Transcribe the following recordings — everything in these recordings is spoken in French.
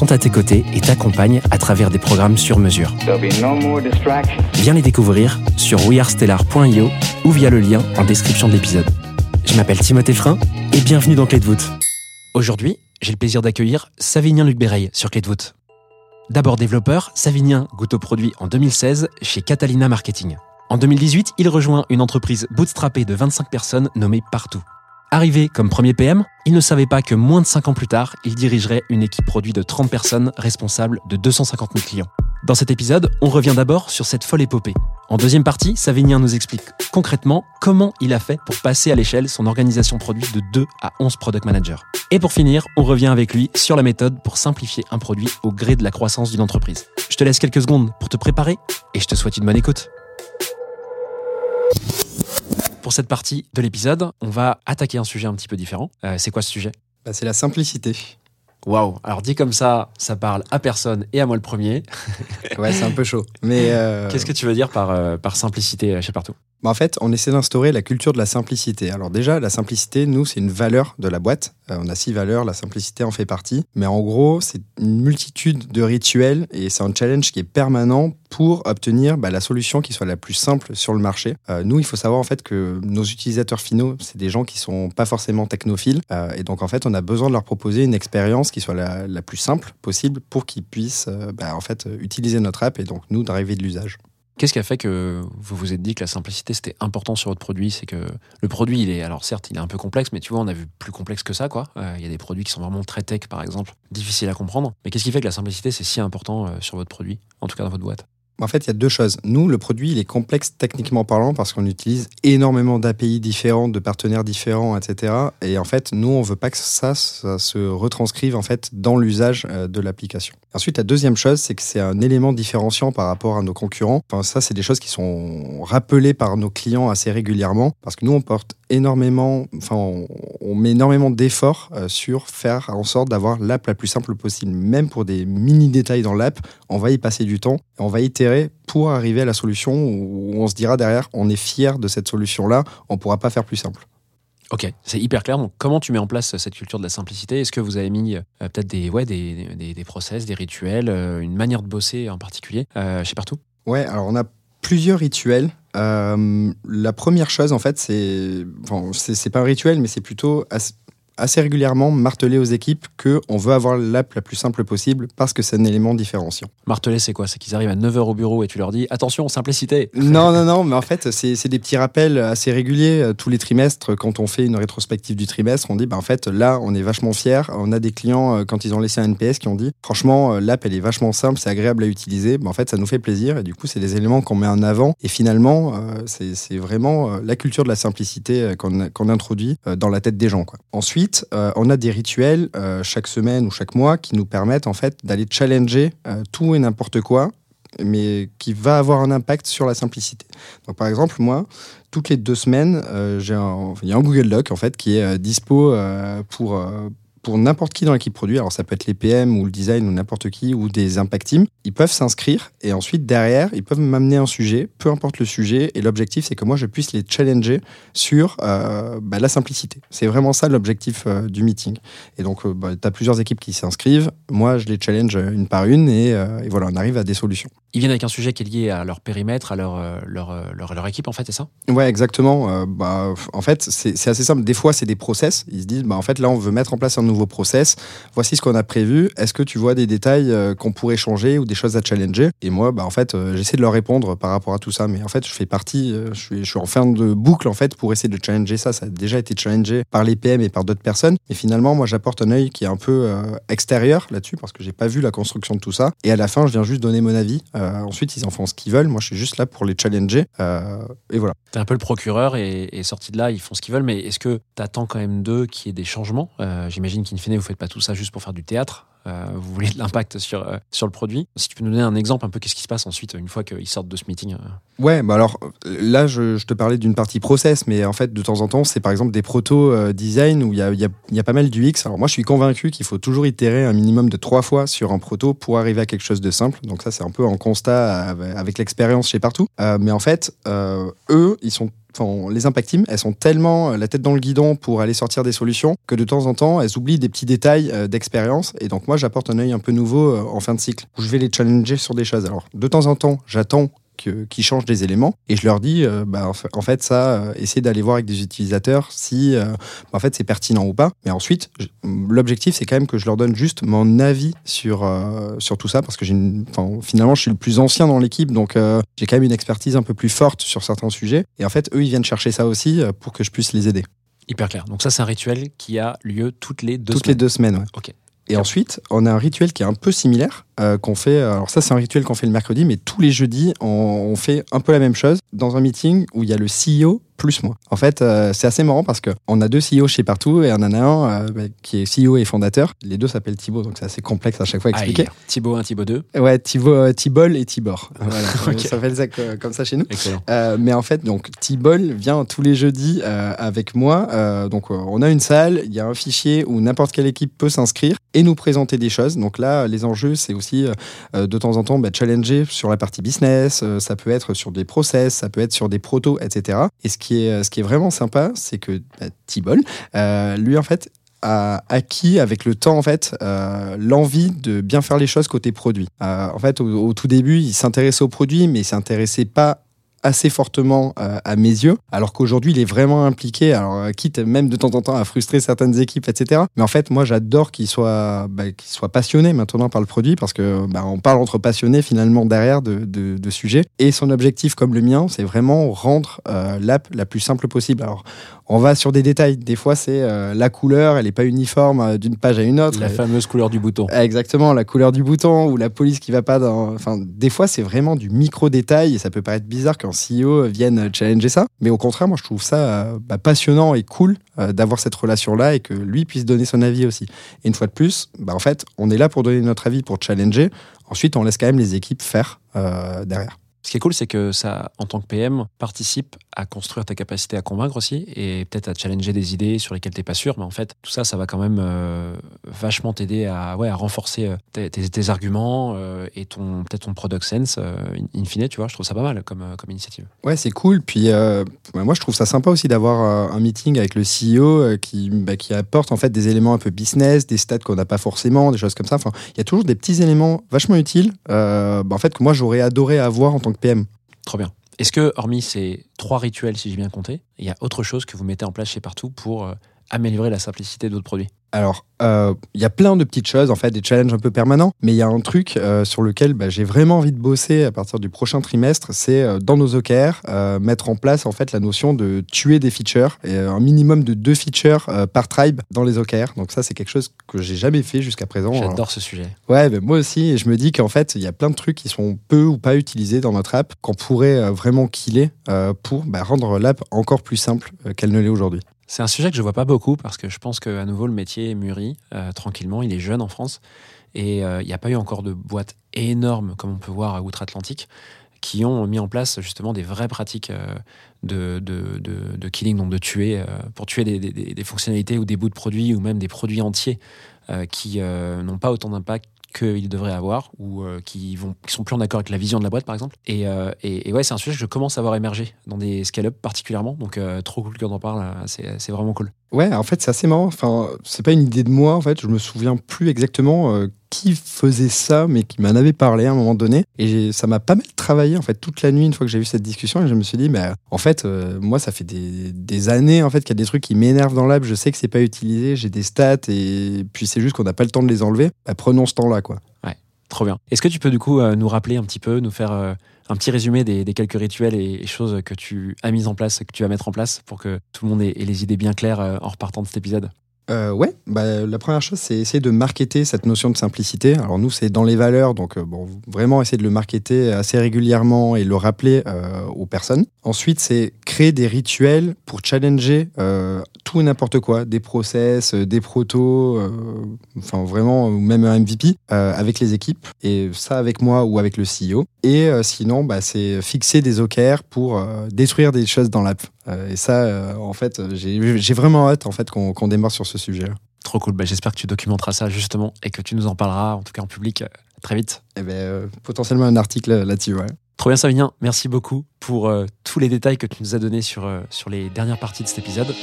sont à tes côtés et t'accompagnent à travers des programmes sur mesure. No. Viens les découvrir sur wearestellar.io ou via le lien en description de l'épisode. Je m'appelle Timothée Frein et bienvenue dans Clé de voûte. Aujourd'hui, j'ai le plaisir d'accueillir Savinien Luc Béreil sur Clé de voûte. D'abord développeur, Savinien goûte au produit en 2016 chez Catalina Marketing. En 2018, il rejoint une entreprise bootstrappée de 25 personnes nommée Partout. Arrivé comme premier PM, il ne savait pas que moins de 5 ans plus tard, il dirigerait une équipe produit de 30 personnes responsables de 250 000 clients. Dans cet épisode, on revient d'abord sur cette folle épopée. En deuxième partie, Savinien nous explique concrètement comment il a fait pour passer à l'échelle son organisation produit de 2 à 11 product managers. Et pour finir, on revient avec lui sur la méthode pour simplifier un produit au gré de la croissance d'une entreprise. Je te laisse quelques secondes pour te préparer et je te souhaite une bonne écoute. Pour cette partie de l'épisode, on va attaquer un sujet un petit peu différent. Euh, c'est quoi ce sujet? Bah, c'est la simplicité. Waouh Alors dit comme ça, ça parle à personne et à moi le premier. Ouais, c'est un peu chaud. Mais euh, Qu'est-ce que tu veux dire par, euh, par simplicité chez Partout? En fait, on essaie d'instaurer la culture de la simplicité. Alors déjà, la simplicité, nous, c'est une valeur de la boîte. Euh, on a six valeurs, la simplicité en fait partie. Mais en gros, c'est une multitude de rituels et c'est un challenge qui est permanent pour obtenir bah, la solution qui soit la plus simple sur le marché. Euh, nous, il faut savoir en fait que nos utilisateurs finaux, c'est des gens qui sont pas forcément technophiles. Euh, et donc en fait, on a besoin de leur proposer une expérience qui soit la, plus simple possible pour qu'ils puissent bah, en fait utiliser notre app et donc nous d'arriver de l'usage. Qu'est-ce qui a fait que vous vous êtes dit que la simplicité c'était important sur votre produit? C'est que le produit, il est alors certes, il est un peu complexe, mais tu vois, on a vu plus complexe que ça, quoi. Euh, Il y a des produits qui sont vraiment très tech, par exemple, difficiles à comprendre. Mais qu'est-ce qui fait que la simplicité c'est si important euh, sur votre produit, en tout cas dans votre boîte? En fait, il y a deux choses. Nous, le produit, il est complexe techniquement parlant parce qu'on utilise énormément d'API différents, de partenaires différents, etc. Et en fait, nous, on veut pas que ça, ça se retranscrive en fait dans l'usage euh, de l'application. Ensuite, la deuxième chose, c'est que c'est un élément différenciant par rapport à nos concurrents. Enfin, ça, c'est des choses qui sont rappelées par nos clients assez régulièrement parce que nous, on porte énormément, enfin, on, on met énormément d'efforts euh, sur faire en sorte d'avoir l'app la plus simple possible. Même pour des mini détails dans l'app, on va y passer du temps on va itérer pour arriver à la solution où on se dira derrière, on est fier de cette solution-là, on pourra pas faire plus simple. Ok, c'est hyper clair. Donc, comment tu mets en place cette culture de la simplicité? Est-ce que vous avez mis euh, peut-être des, ouais, des, des, des process, des rituels, euh, une manière de bosser en particulier euh, chez Partout? Ouais, alors on a plusieurs rituels. Euh, la première chose, en fait, c'est. C'est c'est pas un rituel, mais c'est plutôt assez, régulièrement marteler aux équipes qu'on veut avoir l'app la plus simple possible parce que c'est un élément différenciant. Martelet, c'est quoi? C'est qu'ils arrivent à 9h au bureau et tu leur dis attention, simplicité Non, non, non, mais en fait, c'est des petits rappels assez réguliers. Euh, Tous les trimestres, quand on fait une rétrospective du trimestre, on dit, bah, en fait, là, on est vachement fiers. On a des clients, euh, quand ils ont laissé un NPS, qui ont dit, franchement, euh, l'app, elle est vachement simple, c'est agréable à utiliser. Bah, en fait, ça nous fait plaisir. Et du coup, c'est des éléments qu'on met en avant. Et finalement, c'est vraiment la culture de la simplicité qu'on qu'on introduit dans la tête des gens. Quoi. Ensuite, euh, on a des rituels euh, chaque semaine ou chaque mois qui nous permettent, en fait, d'aller challenger euh, tout et n'importe quoi mais qui va avoir un impact sur la simplicité. Donc, par exemple, moi, toutes les deux semaines, il y a un Google Doc en fait qui est dispo pour pour n'importe qui dans l'équipe produit. Alors ça peut être les PM ou le design ou n'importe qui ou des impact teams. Ils peuvent s'inscrire et ensuite derrière, ils peuvent m'amener un sujet, peu importe le sujet. Et l'objectif, c'est que moi, je puisse les challenger sur euh, bah, la simplicité. C'est vraiment ça l'objectif euh, du meeting. Et donc, euh, bah, tu as plusieurs équipes qui s'inscrivent. Moi, je les challenge une par une et, euh, et voilà, on arrive à des solutions. Ils viennent avec un sujet qui est lié à leur périmètre, à leur, euh, leur, euh, leur, leur équipe, en fait, c'est ça? Ouais, exactement. Euh, bah, en fait, c'est c'est assez simple. Des fois, c'est des process. Ils se disent, bah, en fait, là, on veut mettre en place un nouveau process. Voici ce qu'on a prévu. Est-ce que tu vois des détails euh, qu'on pourrait changer ou des choses à challenger? Et moi, bah, en fait, euh, j'essaie de leur répondre par rapport à tout ça. Mais en fait, je fais partie, euh, je, suis, en fin de boucle en fait pour essayer de challenger ça. Ça a déjà été challengé par les PM et par d'autres personnes. Et finalement, moi, j'apporte un œil qui est un peu extérieur là-dessus parce que j'ai pas vu la construction de tout ça. Et à la fin, je viens juste donner mon avis. Ensuite, ils en font ce qu'ils veulent. Moi, je suis juste là pour les challenger. Et voilà. T'es un peu le procureur et, et sorti de là, ils font ce qu'ils veulent. Mais est-ce que t'attends quand même d'eux qu'il y ait des changements? J'imagine qu'in fine, vous faites pas tout ça juste pour faire du théâtre. Euh, vous voulez de l'impact sur, euh, sur le produit. Si tu peux nous donner un exemple, un peu qu'est-ce qui se passe ensuite une fois qu'ils sortent de ce meeting euh Ouais, bah alors là, je, je te parlais d'une partie process, mais en fait, de temps en temps, c'est par exemple des proto euh, design où il y a, y, a, y a pas mal du X. Alors moi, je suis convaincu qu'il faut toujours itérer un minimum de trois fois sur un proto pour arriver à quelque chose de simple. Donc ça, c'est un peu en constat avec, l'expérience chez partout. Mais en fait, eux, ils sont Enfin, les impact teams, elles sont tellement euh, la tête dans le guidon pour aller sortir des solutions que de temps en temps, elles oublient des petits détails euh, d'expérience. Et donc, moi, j'apporte un œil un peu nouveau euh, en fin de cycle où je vais les challenger sur des choses. Alors, de temps en temps, j'attends que- qu'ils changent des éléments et je leur dis euh, bah, en fa- en fait ça euh, essayez d'aller voir avec des utilisateurs si euh, bah, en fait c'est pertinent ou pas mais ensuite je- l'objectif c'est quand même que je leur donne juste mon avis sur euh, sur tout ça parce que j'ai une- enfin, finalement je suis le plus ancien dans l'équipe donc j'ai quand même une expertise un peu plus forte sur certains sujets et en fait eux ils viennent chercher ça aussi pour que je puisse les aider Hyper clair. Donc ça, c'est un rituel qui a lieu toutes les deux toutes semaines. les deux semaines ouais. Ok. Et ensuite, on a un rituel qui est un peu similaire, euh, qu'on fait. Alors ça, c'est un rituel qu'on fait le mercredi, mais tous les jeudis, on, on fait un peu la même chose dans un meeting où il y a le CEO plus moi. En fait, euh, c'est assez marrant parce que on a deux CEO chez partout et on en a un euh, bah, qui est CEO et fondateur. Les deux s'appellent Thibaut, donc c'est assez complexe à chaque fois à expliquer. Aïe. Thibaut 1, Thibaut 2. Ouais, Thibaut, euh, Thibol et Tibor. Voilà, Ok. on s'appelle ça co- comme ça chez nous. Euh, mais en fait, donc T-Ball vient tous les jeudis euh, avec moi. Euh, donc, euh, on a une salle, il y a un fichier où n'importe quelle équipe peut s'inscrire et nous présenter des choses. Donc là, les enjeux, c'est aussi euh, de temps en temps bah, challenger sur la partie business. euh, ça peut être sur des process, ça peut être sur des protos, etc. Et ce qui est, ce qui est vraiment sympa, c'est que bah, euh, lui, en fait, a acquis avec le temps en fait euh, l'envie de bien faire les choses côté produit. Euh, en fait, au, au tout début, il s'intéressait aux produits, mais il s'intéressait pas assez fortement euh, à mes yeux, alors qu'aujourd'hui il est vraiment impliqué, alors euh, quitte même de temps en temps à frustrer certaines équipes, etc. Mais en fait, moi j'adore qu'il soit, bah, qu'il soit passionné maintenant par le produit, parce que bah, on parle entre passionnés finalement derrière de, sujets. Et son objectif, comme le mien, c'est vraiment rendre euh, l'app la plus simple possible. On va sur des détails. Des fois, c'est euh, la couleur, elle n'est pas uniforme euh, d'une page à une autre. La fameuse couleur du bouton. Exactement, la couleur du bouton ou la police qui va pas dans. Enfin, des fois, c'est vraiment du micro-détail et ça peut paraître bizarre qu'un CEO vienne challenger ça. Mais au contraire, moi, je trouve ça euh, bah, passionnant et cool euh, d'avoir cette relation-là et que lui puisse donner son avis aussi. Et une fois de plus, bah, en fait, on est là pour donner notre avis, pour challenger. Ensuite, on laisse quand même les équipes faire euh, derrière. Ce qui est cool, c'est que ça, en tant que PM, participe à construire ta capacité à convaincre aussi et peut-être à challenger des idées sur lesquelles t'es pas sûr. Mais en fait, tout ça, ça va quand même euh, vachement t'aider à, ouais, à renforcer euh, tes, arguments euh, et ton peut-être ton product sense. euh, in in fine, tu vois, je trouve ça pas mal comme, comme initiative. Ouais, c'est cool. Puis bah, moi, je trouve ça sympa aussi d'avoir un meeting avec le CEO qui, bah, qui apporte en fait des éléments un peu business, des stats qu'on n'a pas forcément, des choses comme ça. Enfin, il y a toujours des petits éléments vachement utiles. bah, en fait, que moi, j'aurais adoré avoir en tant Trop bien. Est-ce que, hormis ces trois rituels, si j'ai bien compté, il y a autre chose que vous mettez en place chez Partout pour euh, améliorer la simplicité de votre produit Alors, euh, il y a plein de petites choses, en fait, des challenges un peu permanents, mais il y a un truc euh, sur lequel bah, j'ai vraiment envie de bosser à partir du prochain trimestre, c'est euh, dans nos OKR, mettre en place en fait la notion de tuer des features, et un minimum de deux features par tribe dans les OKR. Donc ça, c'est quelque chose que j'ai jamais fait jusqu'à présent. Alors, J'adore ce sujet. Ouais, moi aussi, et je me dis qu'en fait, il y a plein de trucs qui sont peu ou pas utilisés dans notre app, qu'on pourrait vraiment killer pour bah, rendre l'app encore plus simple qu'elle ne l'est aujourd'hui. C'est un sujet que je vois pas beaucoup parce que je pense qu'à nouveau le métier mûrit euh, tranquillement. Il est jeune en France et euh, il n'y a pas eu encore de boîtes énormes comme on peut voir outre-Atlantique qui ont mis en place justement des vraies pratiques euh, de, killing, donc de tuer, euh, pour tuer des, fonctionnalités ou des bouts de produits ou même des produits entiers qui n'ont pas autant d'impact qu'ils devraient avoir ou euh, qui vont qui sont plus en accord avec la vision de la boîte par exemple et, euh, et, et ouais c'est un sujet que je commence à voir émerger dans des scale-up particulièrement donc euh, trop cool qu'on en parle c'est vraiment cool Ouais, en fait, c'est assez marrant. Enfin, c'est pas une idée de moi, en fait. Je me souviens plus exactement qui faisait ça, mais qui m'en avait parlé à un moment donné. Et ça m'a pas mal travaillé en fait toute la nuit une fois que j'ai eu cette discussion. Et je me suis dit, bah, en fait, euh, moi, ça fait des, années en fait qu'il y a des trucs qui m'énervent dans l'app. Je sais que c'est pas utilisé, j'ai des stats et puis c'est juste qu'on n'a pas le temps de les enlever. Bah, prenons ce temps-là, quoi. Trop bien. Est-ce que tu peux du coup euh, nous rappeler un petit peu, nous faire un petit résumé des, quelques rituels et, choses que tu as mises en place, que tu vas mettre en place pour que tout le monde ait, ait les idées bien claires en repartant de cet épisode? Euh, ouais, bah, la première chose, c'est essayer de marketer cette notion de simplicité. Alors nous, c'est dans les valeurs, donc euh, bon, vraiment essayer de le marketer assez régulièrement et le rappeler euh, aux personnes. Ensuite, c'est créer des rituels pour challenger euh, tout et n'importe quoi, des process, des protos, enfin vraiment, même un MVP avec les équipes, et ça avec moi ou avec le CEO. Et sinon, bah, c'est fixer des OKR pour détruire des choses dans l'app. Euh, et ça, euh, en fait, j'ai j'ai vraiment hâte en fait qu'on qu'on démarre sur ce sujet. Trop cool. Bah, J'espère que tu documenteras ça justement et que tu nous en parleras, en tout cas en public, euh, très vite. Et ben, euh, potentiellement un article là-dessus. Ouais. Trop bien, Savinien. Merci beaucoup pour euh, tous les détails que tu nous as donnés sur, euh, sur les dernières parties de cet épisode.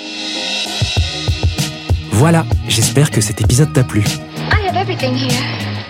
Voilà, j'espère que cet épisode t'a plu. I have everything here.